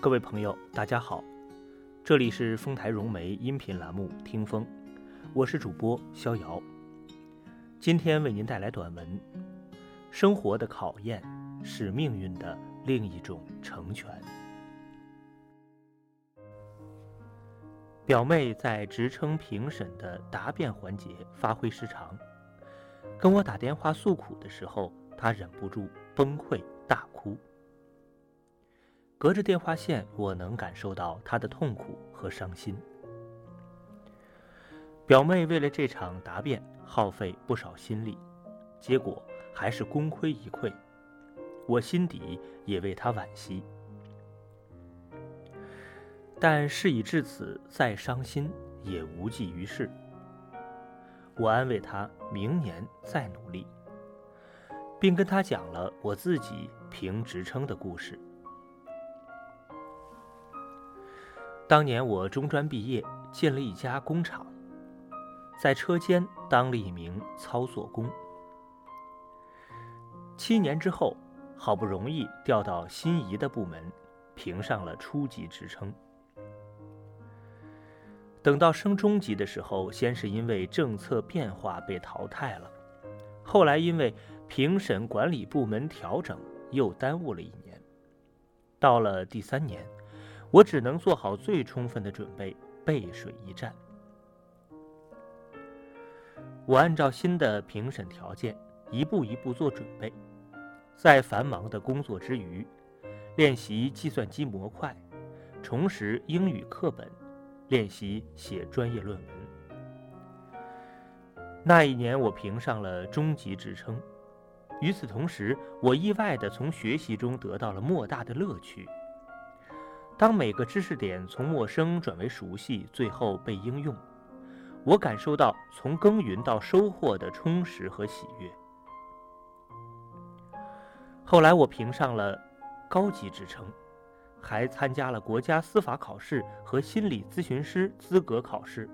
各位朋友，大家好，这里是丰台融媒音频栏目《听风》，我是主播逍遥。今天为您带来短文《生活的考验是命运的另一种成全》。表妹在职称评审的答辩环节发挥失常，跟我打电话诉苦的时候，她忍不住崩溃大哭。隔着电话线，我能感受到他的痛苦和伤心。表妹为了这场答辩耗费不少心力，结果还是功亏一篑。我心底也为她惋惜，但事已至此，再伤心也无济于事。我安慰她，明年再努力，并跟她讲了我自己评职称的故事。当年我中专毕业，进了一家工厂，在车间当了一名操作工。七年之后，好不容易调到心仪的部门，评上了初级职称。等到升中级的时候，先是因为政策变化被淘汰了，后来因为评审管理部门调整，又耽误了一年。到了第三年。我只能做好最充分的准备，背水一战。我按照新的评审条件，一步一步做准备，在繁忙的工作之余，练习计算机模块，重拾英语课本，练习写专业论文。那一年，我评上了中级职称。与此同时，我意外地从学习中得到了莫大的乐趣。当每个知识点从陌生转为熟悉，最后被应用，我感受到从耕耘到收获的充实和喜悦。后来我评上了高级职称，还参加了国家司法考试和心理咨询师资格考试，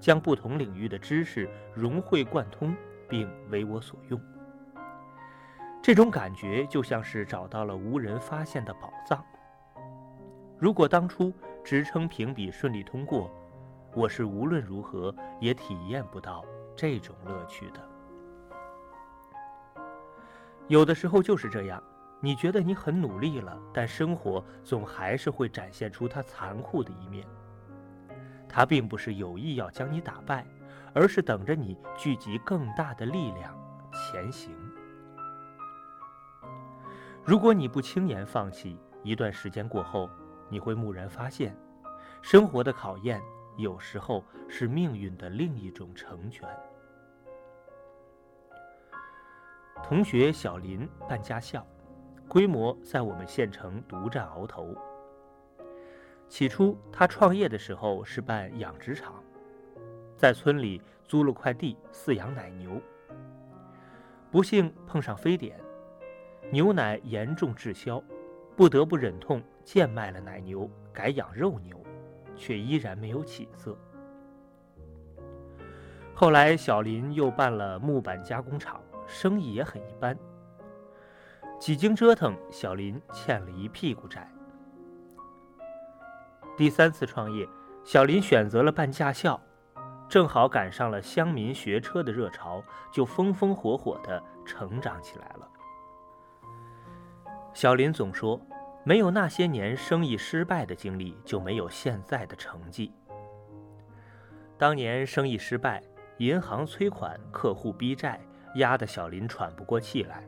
将不同领域的知识融会贯通，并为我所用。这种感觉就像是找到了无人发现的宝藏。如果当初职称评比顺利通过，我是无论如何也体验不到这种乐趣的。有的时候就是这样，你觉得你很努力了，但生活总还是会展现出它残酷的一面。它并不是有意要将你打败，而是等着你聚集更大的力量前行。如果你不轻言放弃，一段时间过后。你会蓦然发现，生活的考验有时候是命运的另一种成全。同学小林办驾校，规模在我们县城独占鳌头。起初他创业的时候是办养殖场，在村里租了块地饲养奶牛。不幸碰上非典，牛奶严重滞销，不得不忍痛。贱卖了奶牛，改养肉牛，却依然没有起色。后来，小林又办了木板加工厂，生意也很一般。几经折腾，小林欠了一屁股债。第三次创业，小林选择了办驾校，正好赶上了乡民学车的热潮，就风风火火地成长起来了。小林总说。没有那些年生意失败的经历，就没有现在的成绩。当年生意失败，银行催款，客户逼债，压得小林喘不过气来。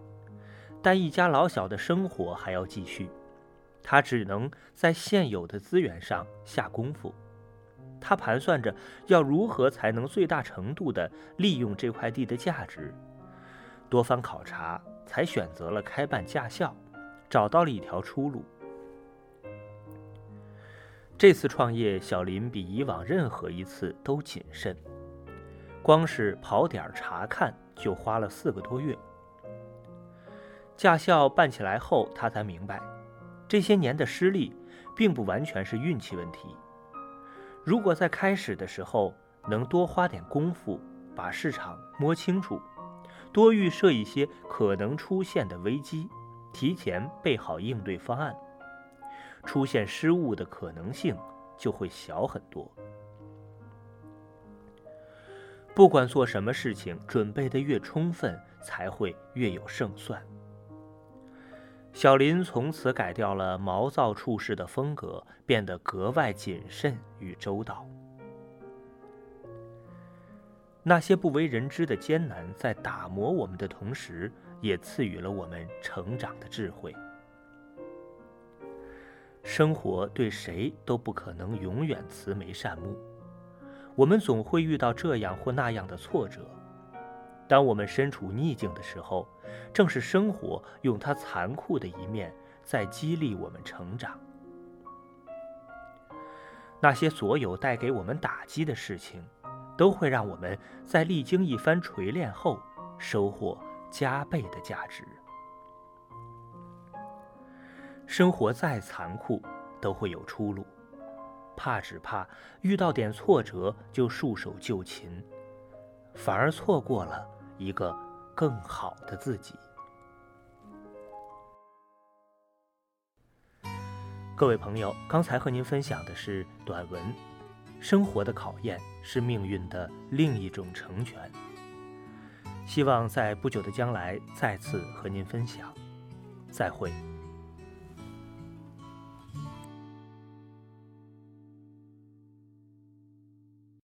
但一家老小的生活还要继续，他只能在现有的资源上下功夫。他盘算着要如何才能最大程度地利用这块地的价值。多番考察，才选择了开办驾校。找到了一条出路。这次创业，小林比以往任何一次都谨慎，光是跑点查看就花了四个多月。驾校办起来后，他才明白，这些年的失利并不完全是运气问题。如果在开始的时候能多花点功夫，把市场摸清楚，多预设一些可能出现的危机。提前备好应对方案，出现失误的可能性就会小很多。不管做什么事情，准备的越充分，才会越有胜算。小林从此改掉了毛躁处事的风格，变得格外谨慎与周到。那些不为人知的艰难，在打磨我们的同时，也赐予了我们成长的智慧。生活对谁都不可能永远慈眉善目。我们总会遇到这样或那样的挫折。当我们身处逆境的时候，正是生活用它残酷的一面在激励我们成长。那些所有带给我们打击的事情，都会让我们在历经一番锤炼后，收获加倍的价值。生活再残酷，都会有出路。怕只怕遇到点挫折就束手就擒，反而错过了一个更好的自己。各位朋友，刚才和您分享的是短文《生活的考验是命运的另一种成全》，希望在不久的将来再次和您分享。再会。